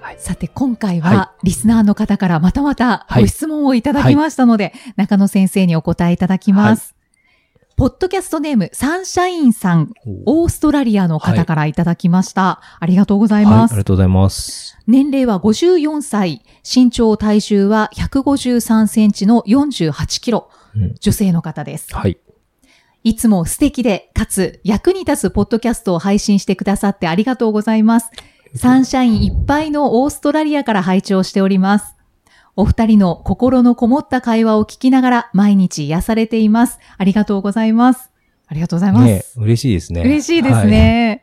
はい。さて、今回は、はリスナーの方からまたまたはい。ご質問をいただきましたので、中野先生にお答えいただきます。ポッドキャストネーム、サンシャインさん、オーストラリアの方からいただきました。ありがとうございはい、あます。りがとうございます。年齢は54歳、身長体重は153センチの48キロ、うん。女性の方です。はい。いつも素敵で、かつ役に立つポッドキャストを配信してくださってありがとうございます。サンシャインいっぱいのオーストラリアから拝聴しております。お二人の心のこもった会話を聞きながら毎日癒されています。ありがとうございます。ありがとうございます。ね嬉しいですね嬉しいですね。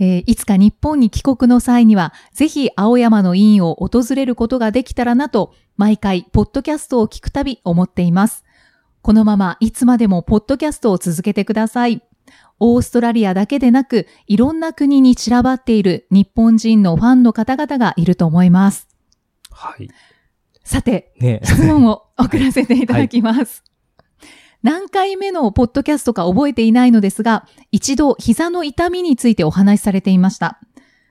えーいつか日本に帰国の際には、ぜひ青山の院を訪れることができたらなと、毎回、ポッドキャストを聞くたび思っています。このままいつまでもポッドキャストを続けてください。オーストラリアだけでなく、いろんな国に散らばっている日本人のファンの方々がいると思います。はいさて、ね質問を送らせていただきます。何回目のポッドキャストか覚えていないのですが、一度膝の痛みについてお話しされていました。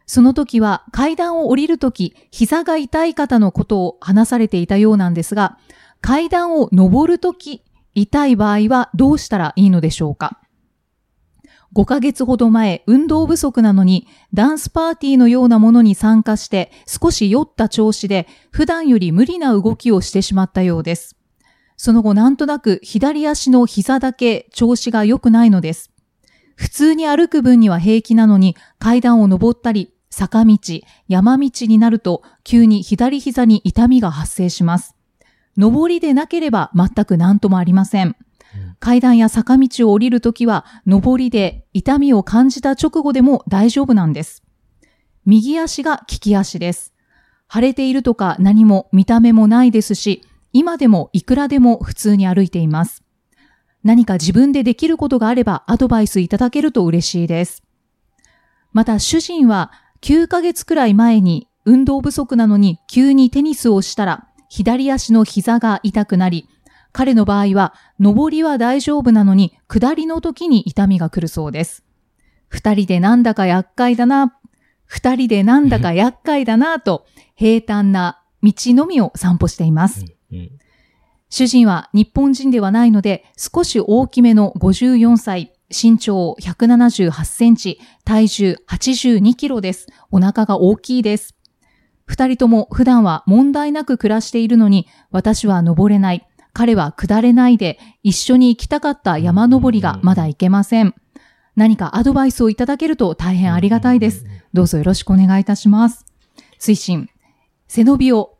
その時は階段を降りるとき、膝が痛い方のことを話されていたようなんですが、階段を登るとき、痛い場合はどうしたらいいのでしょうか？5ヶ月ほど前、運動不足なのに、ダンスパーティーのようなものに参加して、少し酔った調子で、普段より無理な動きをしてしまったようです。その後、なんとなく左足の膝だけ調子が良くないのです。普通に歩く分には平気なのに、階段を登ったり、坂道、山道になると、急に左膝に痛みが発生します。上りでなければ全く何ともありません。階段や坂道を降りるときは、上りで痛みを感じた直後でも大丈夫なんです。右足が利き足です。腫れているとか何も見た目もないですし、今でもいくらでも普通に歩いています。何か自分でできることがあればアドバイスいただけると嬉しいです。また主人は9ヶ月くらい前に運動不足なのに急にテニスをしたら左足の膝が痛くなり、彼の場合は上りは大丈夫なのに下りの時に痛みが来るそうです。二人でなんだか厄介だな、二人でなんだか厄介だなと平坦な道のみを散歩しています。うん主人は日本人ではないので、少し大きめの54歳、身長178センチ、体重82キロです。お腹が大きいです。二人とも普段は問題なく暮らしているのに、私は登れない。彼は下れないで、一緒に行きたかった山登りがまだ行けません。何かアドバイスをいただけると大変ありがたいです。どうぞよろしくお願いいたします。推進、背伸びを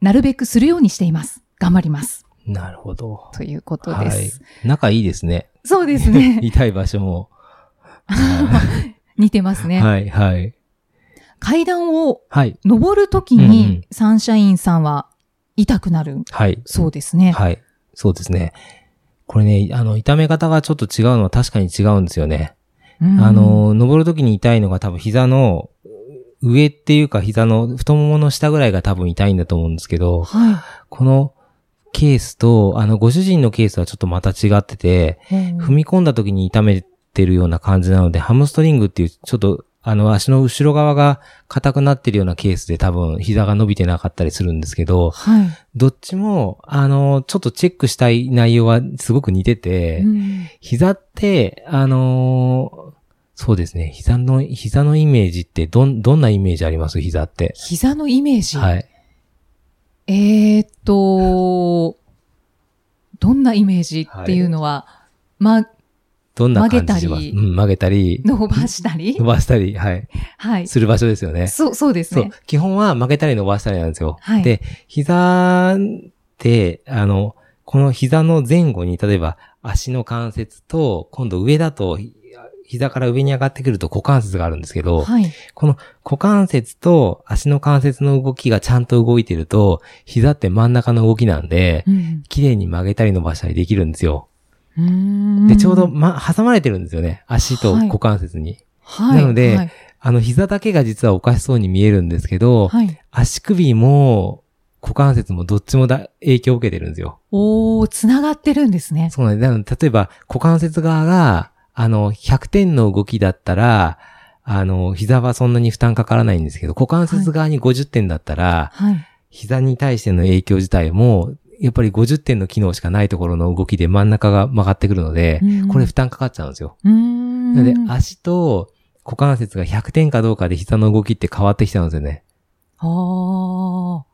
なるべくするようにしています。頑張ります。なるほどということはいです。仲いいですねそうですね。痛い場所も 似てますね。はいはい階段をはい登るときに、サンシャインさんは痛くなるはいそうですね。はい。そうですね。これね、あの、痛め方がちょっと違うのは確かに違うんですよね。うんあ、の、登るときに痛いのが多分膝の上っていうか膝の太ももの下ぐらいが多分痛いんだと思うんですけど、はこのケースと、あの、ご主人のケースはちょっとまた違ってて、い。踏み込んだ時に痛めてるような感じなので、ハムストリングっていう、ちょっと、あの、足の後ろ側が硬くなってるようなケースで多分膝が伸びてなかったりするんですけど、はい。どっちも、あの、ちょっとチェックしたい内容はすごく似てて、うん膝って、あのーそうですね、膝の、膝のイメージって、どん、どんなイメージあります？膝って。膝のイメージ？はい。えーっと、どんなイメージっていうのは、ま、どんな感じし曲げたりうん、曲げたり、伸ばしたり？伸ばしたり、はい。はい。する場所ですよね。そう、そうですそうね。。基本は曲げたり伸ばしたりなんですよ。はいで、膝って、あの、この膝の前後に、例えば足の関節と、今度上だと、膝から上に上がってくると股関節があるんですけど、はい。この股関節と足の関節の動きがちゃんと動いてると、膝って真ん中の動きなんで、うん。綺麗に曲げたり伸ばしたりできるんですよ。で、ちょうど、ま、挟まれてるんですよね。足と股関節に。はい。なのではい。あの、膝だけが実はおかしそうに見えるんですけど、はい、足首も股関節もどっちもだ影響を受けてるんですよ。おー、つながってるんですね。そうなんです。なので例えば、股関節側が、あの、100点の動きだったら、あの、膝はそんなに負担かからないんですけど、股関節側に50点だったら、はい。膝に対しての影響自体も、やっぱり50点の機能しかないところの動きで真ん中が曲がってくるので、うんこれ負担かかっちゃうんですよ。なので、足と股関節が100点かどうかで膝の動きって変わってきちゃうんですよね。ああ。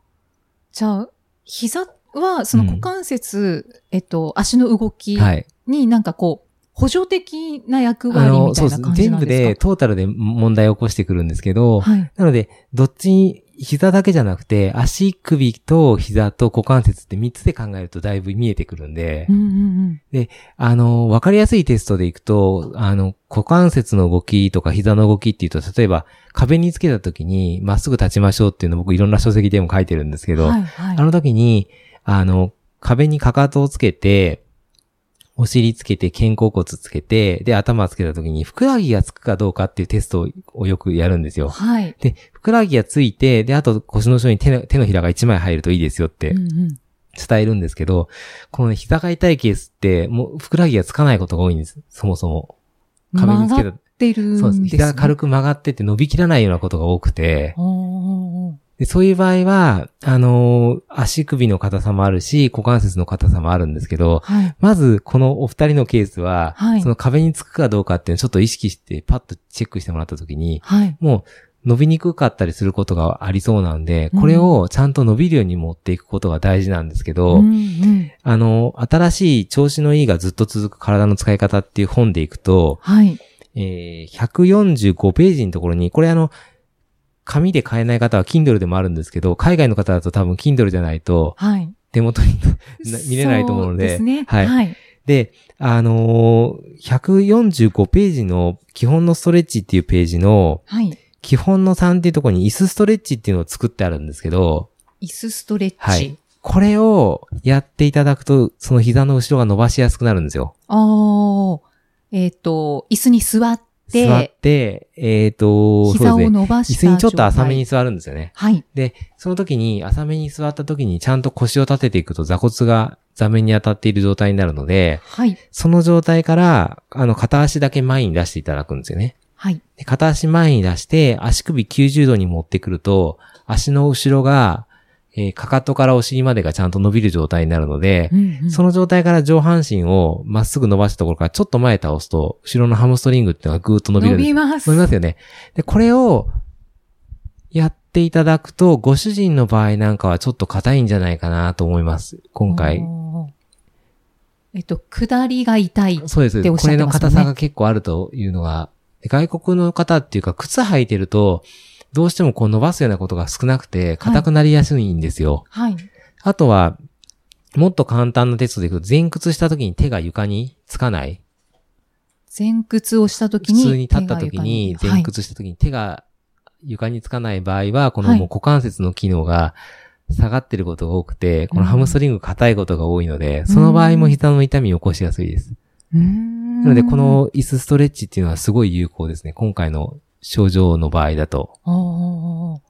じゃあ、膝は、その股関節、えっと、足の動きはい。になんかこう、補助的な役割みた。いな感じ全部なんですか？で、トータルで問題を起こしてくるんですけど、はい。なので、どっちに、膝だけじゃなくて、足首と膝と股関節って3つで考えるとだいぶ見えてくるんでう、んうんうん。あの、わかりやすいテストでいくと、あの、股関節の動きとか膝の動きっていうと、例えば壁につけた時にまっすぐ立ちましょうっていうのを僕いろんな書籍でも書いてるんですけど、はいはい。あの時に、あの、壁にかかとをつけて、お尻つけて、肩甲骨つけて、で、頭つけた時に、ふくらはぎがつくかどうかっていうテストをよくやるんですよ。はい。で、ふくらはぎがついて、で、あと腰の後ろに手の手のひらが1枚入るといいですよってうんうん。伝えるんですけど、このね、膝が痛いケースって、もうふくらはぎがつかないことが多いんです。そもそも。壁につけた曲がってるね。そうです。膝が軽く曲がってて伸びきらないようなことが多くて、でそういう場合は、あのー足首の硬さもあるし、股関節の硬さもあるんですけど、はい。まず、このお二人のケースは、はいその壁につくかどうかっていうのをちょっと意識して、パッとチェックしてもらったときに、はい。もう伸びにくかったりすることがありそうなんで、うんこれをちゃんと伸びるように持っていくことが大事なんですけど、うんうん。あの、新しい調子のいいがずっと続く体の使い方っていう本でいくと、はい。えー145ページのところに、これあの、紙で買えない方は Kindle でもあるんですけど、海外の方だと多分 Kindle じゃないとはい。手元にな見れないと思うので、そうですね。はいはい。で、あのー145ページの基本のストレッチっていうページのはい。基本の3っていうところに椅子ストレッチっていうのを作ってあるんですけど、椅子ストレッチ。はいこれをやっていただくと、その膝の後ろが伸ばしやすくなるんですよ。ああ。えっ、と、椅子に座って、座って、えっ、と、膝を。伸ばした椅子にちょっと浅めに座るんですよね。はい。で、その時に浅めに座った時にちゃんと腰を立てていくと座骨が座面に当たっている状態になるので、はい。その状態から、あの、片足だけ前に出していただくんですよね。はい。で片足前に出して、足首90度に持ってくると、足の後ろが、えーかかとからお尻までがちゃんと伸びる状態になるので、うんうんその状態から上半身をまっすぐ伸ばしたところからちょっと前へ倒すと、後ろのハムストリングっていうのがぐーっと伸びる伸びます。伸びますよね。で、これをやっていただくと、ご主人の場合なんかはちょっと硬いんじゃないかなと思います。今回。えっと、下りが痛い。そうです。っておっしこれの硬さが結構あるというのが、で外国の方っていうか、靴履いてると、どうしてもこう伸ばすようなことが少なくて、硬くなりやすいんですよ。はい。あとは、もっと簡単なテストでいくと、前屈した時に手が床につかない。前屈をしたとき普に。通に立った時に、手が床前屈した時に手が床につかない場合は、このはいもう股関節の機能が下がってることが多くて、このハムストリング硬いことが多いので、その場合も膝の痛みを起こしやすいです。なので、こ、の椅子ストレッチっていうのはすごい有効ですね。今回の症状の場合だと。こ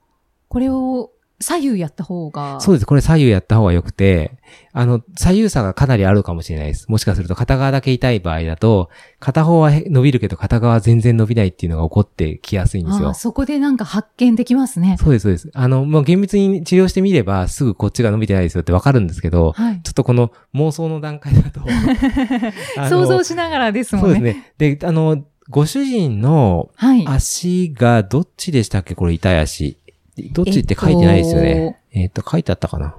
れを左右やった方が。そうです。これ左右やった方が良くて、あの、左右差がかなりあるかもしれないです。もしかすると片側だけ痛い場合だと、片方は伸びるけど片側は全然伸びないっていうのが起こってきやすいんですよ。そこでなんか発見できますね。そうです、そうです。あの、もう厳密に治療してみれば、すぐこっちが伸びてないですよってわかるんですけど、はい。ちょっとこの妄想の段階だと 想像しながらですもんね。そうですね。で、あの、ご主人のはい。足がどっちでしたっけ？これ痛い足。どっちって書いてないですよね。えっと、書いてあったかな？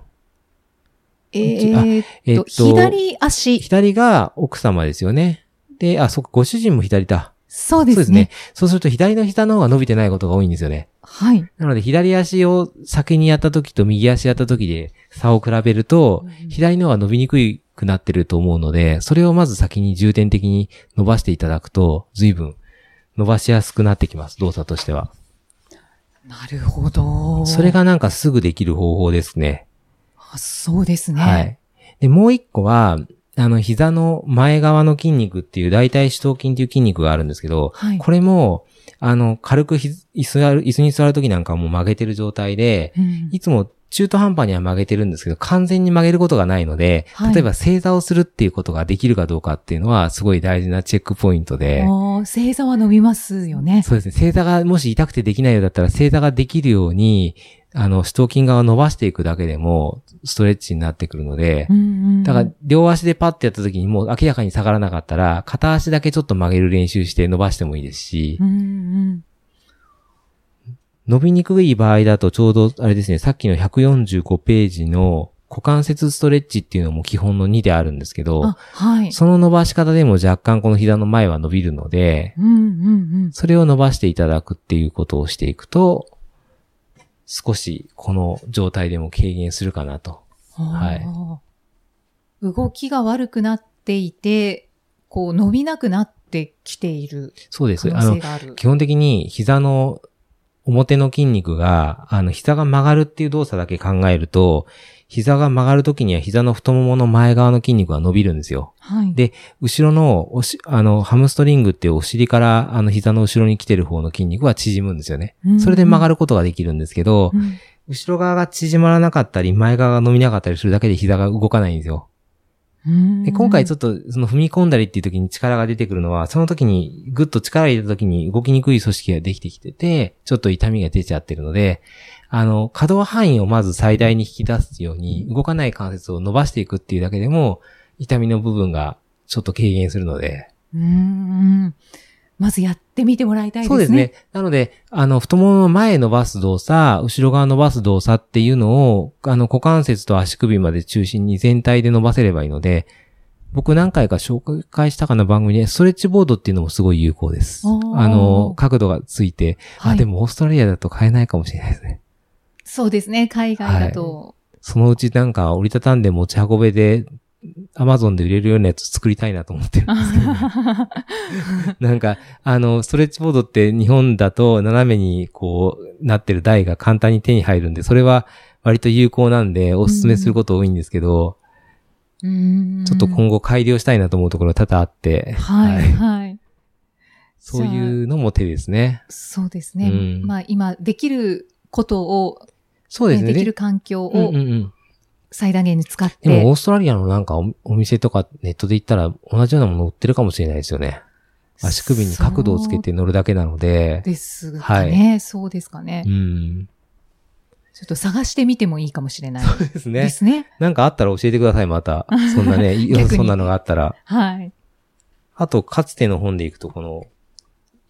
えーっと、えっと、左足。左が奥様ですよね。で、あ、そっか、ご主人も左だ。そうですね。そうすると左の膝の方が伸びてないことが多いんですよね。はい。なので、左足を先にやった時と右足やった時で差を比べると、左の方が伸びにくくなってると思うので、それをまず先に重点的に伸ばしていただくと、随分伸ばしやすくなってきます、動作としては。なるほど。それがなんかすぐできる方法ですね。あそうですね。はい。で、もう一個は、あの、膝の前側の筋肉っていう大腿四頭筋っていう筋肉があるんですけど、はい。これも、あの、軽くひ椅子に座るときなんかはもう曲げてる状態で、うんいつも中途半端には曲げてるんですけど、完全に曲げることがないので、はい例えば正座をするっていうことができるかどうかっていうのは、すごい大事なチェックポイントで、正座は伸びますよね。そうですね。正座がもし痛くてできないようだったら、正座ができるように、あの、四頭筋側を伸ばしていくだけでも、ストレッチになってくるのでう、んうんだから、両足でパッてやった時にもう明らかに下がらなかったら、片足だけちょっと曲げる練習して伸ばしてもいいですしう、んうん伸びにくい場合だとちょうど、あれですね、さっきの145ページの股関節ストレッチっていうのも基本の2であるんですけどあ、、はい。その伸ばし方でも若干この膝の前は伸びるので、うんうんそれを伸ばしていただくっていうことをしていくと、少しこの状態でも軽減するかなと。うん。はい動きが悪くなっていて、こう伸びなくなってきているそうです。可あの、能性がある。基本的に膝の表の筋肉が、あの、膝が曲がるっていう動作だけ考えると、膝が曲がるときには膝の太ももの前側の筋肉が伸びるんですよ。はい。で、後ろのおし、あの、ハムストリングっていうお尻から、あの、膝の後ろに来てる方の筋肉は縮むんですよね。うんそれで曲がることができるんですけど、うん後ろ側が縮まらなかったり、前側が伸びなかったりするだけで膝が動かないんですよ。うん。で今回ちょっと、その踏み込んだりっていう時に力が出てくるのは、その時にぐっと力入れた時に動きにくい組織ができてきてて、ちょっと痛みが出ちゃってるので、あの、可動範囲をまず最大に引き出すように、動かない関節を伸ばしていくっていうだけでも、痛みの部分がちょっと軽減するので、うんうんまずやってみてもらいたいですね。そうですね。なので、あの、太ももの前伸ばす動作、後ろ側伸ばす動作っていうのを、あの、股関節と足首まで中心に全体で伸ばせればいいので、僕何回か紹介したかな番組で、ストレッチボードっていうのもすごい有効です。あの、角度がついて、あ、はいでもオーストラリアだと買えないかもしれないですね。そうですね。海外だと。そのうちなんか折りたたんで持ち運べで、アマゾンで売れるようなやつ作りたいなと思ってるんですけど、なんか、あの、ストレッチボードって日本だと斜めにこうなってる台が簡単に手に入るんで、それは割と有効なんでお勧めすること多いんですけど、うんちょっと今後改良したいなと思うところが多々あって、はい、はい。そういうのも手ですね。そうですね。うんまあ今できることを、そうですね。ねできる環境うんをうんうん。最大限に使って。でもオーストラリアのなんかおお店とかネットで行ったら同じようなもの売ってるかもしれないですよね。足首に角度をつけて乗るだけなので。ですかね、そうですかね、うん。ちょっと探してみてもいいかもしれないそうですね。ですね。なんかあったら教えてください、また。そんなね、そんなのがあったら。はい。あと、かつての本でいくと、この、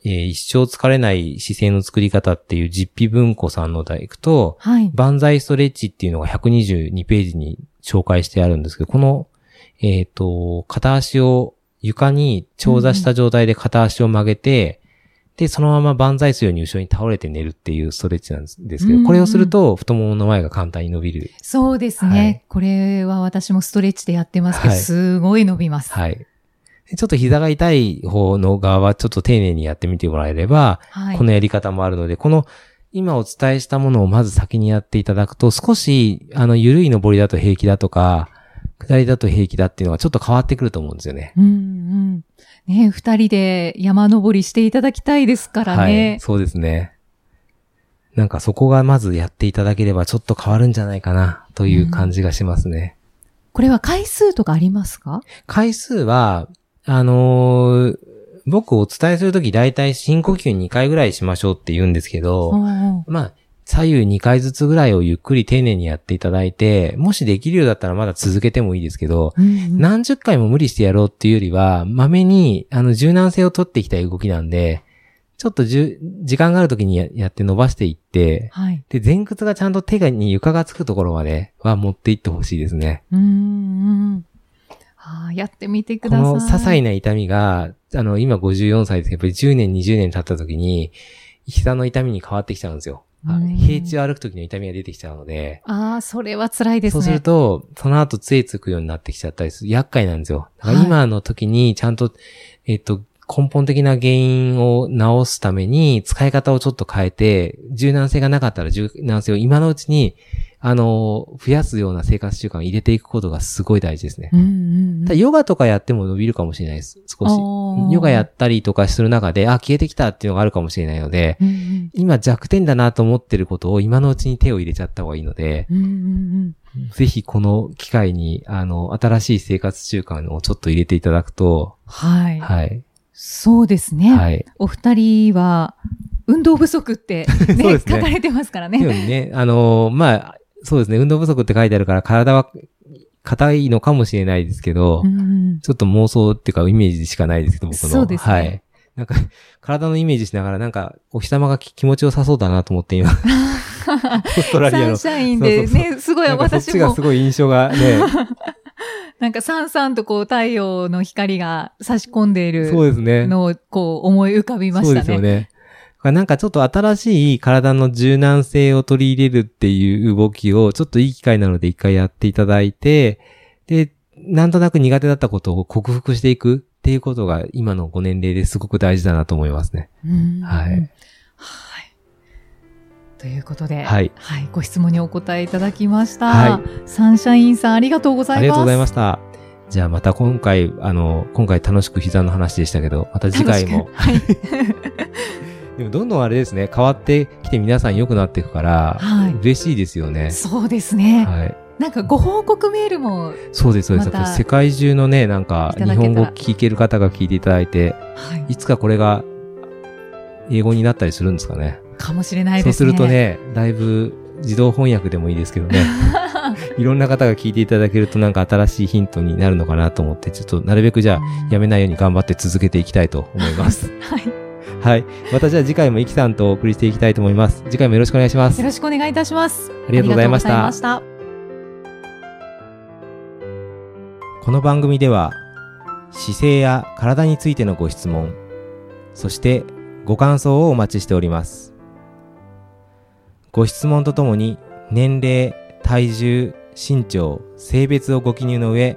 えー一生疲れない姿勢の作り方っていう実費文庫さんの題行くと、はい。万歳ストレッチっていうのが122ページに紹介してあるんですけど、この、えっ、と、片足を床に長座した状態で片足を曲げて、で、そのまま万歳するように後ろに倒れて寝るっていうストレッチなんですけど、うんうんこれをすると太ももの前が簡単に伸びる。そうですね、はいこれは私もストレッチでやってますけど、はいすごい伸びます。はい。でちょっと膝が痛い方の側はちょっと丁寧にやってみてもらえれば、はい。このやり方もあるので、この今お伝えしたものをまず先にやっていただくと、少し、あの、緩い登りだと平気だとか、下りだと平気だっていうのがちょっと変わってくると思うんですよね。うんうん。ね二人で山登りしていただきたいですからはね。い。そうですね。なんかそこがまずやっていただければちょっと変わるんじゃないかな、という感じがしますね。これは回数とかありますか？回数は、あのー僕お伝えするとき大体深呼吸2回ぐらいしましょうって言うんですけど、まあ、左右2回ずつぐらいをゆっくり丁寧にやっていただいて、もしできるようだったらまだ続けてもいいですけど、うんうん何十回も無理してやろうっていうよりは、まめに、あの、柔軟性を取っていきたい動きなんで、ちょっとじゅ時間がある時にややって伸ばしていって、はい。で、前屈がちゃんと手がに床がつくところまでは持っていってほしいですね。うんうん。あーやってみてくこださい。の些細な痛みが、あの、今54歳ですけど、やっぱり10年、20年経った時に、膝の痛みに変わってきちゃうんですよ。平地を歩く時の痛みが出てきちゃうので、ああ、それは辛いですね。そうすると、その後杖つくようになってきちゃったりする。厄介なんですよ。だからはい今の時にちゃんと、えっと、根本的な原因を直すために使い方をちょっと変えて、柔軟性がなかったら柔軟性を今のうちに、あの、増やすような生活習慣を入れていくことがすごい大事ですね。うんうんうんただヨガとかやっても伸びるかもしれないです。少し。ヨガやったりとかする中で、あ、消えてきたっていうのがあるかもしれないので、うんうん今弱点だなと思ってることを今のうちに手を入れちゃった方がいいので、うんうんうんぜひこの機会に、あの、新しい生活習慣をちょっと入れていただくと、はい。はい。そうですね。はい。お二人は、運動不足って、ねね書かれてますからね。ね、あのまあ、そうですね、運動不足って書いてあるから体は硬いのかもしれないですけど、うんうんちょっと妄想っていうかイメージしかないですけど、僕の。そうですねはい。なんか、体のイメージしながら、なんか、お日様がき気持ちよさそうだなと思って今、オーストラリアの。サンシャインでそうそうね、すごいなんかそっ私もちがす、ごい印象がね、なんかさんさんとこう太陽の光が差し込んでいるそうですね。のをこう思い浮かびまそうしたね。ですよね。なんかちょっと新しい体の柔軟性を取り入れるっていう動きを、ちょっといい機会なので一回やっていただいて、で、なんとなく苦手だったことを克服していくっていうことが今のご年齢ですごく大事だなと思いますね。うんはい。はい。ということで、はいご質問にお答えいただきました。はいサンシャインさんありがとうございます。ありがとうございました。じゃあまた今回、あの、今回楽しく膝の話でしたけど、また次回も。はい。でもどんどんあれですね、変わってきて皆さん良くなっていくから、はい嬉しいですよね。そうですね。はい。なんかご報告メールも、そうです、そうです。世界中のね、なんか、日本語聞ける方が聞いていただいて、はいいつかこれが、英語になったりするんですかね。かもしれないそうですすね。るとね、だいぶ自動翻訳でもいいですけどね、いろんな方が聞いていただけるとなんか新しいヒントになるのかなと思って、ちょっとなるべくじゃあ、やめないように頑張って続けていきたいと思います。はい。はい。またじゃあ次回もイキさんとお送りしていきたいと思います。次回もよろしくお願いしますよ。ろしくお願いいたします。ありがとうございましたありがとうございました。この番組では姿勢や体についてのご質問そしてご感想をお待ちしておりますご質問とともに年齢体重身長性別をご記入の上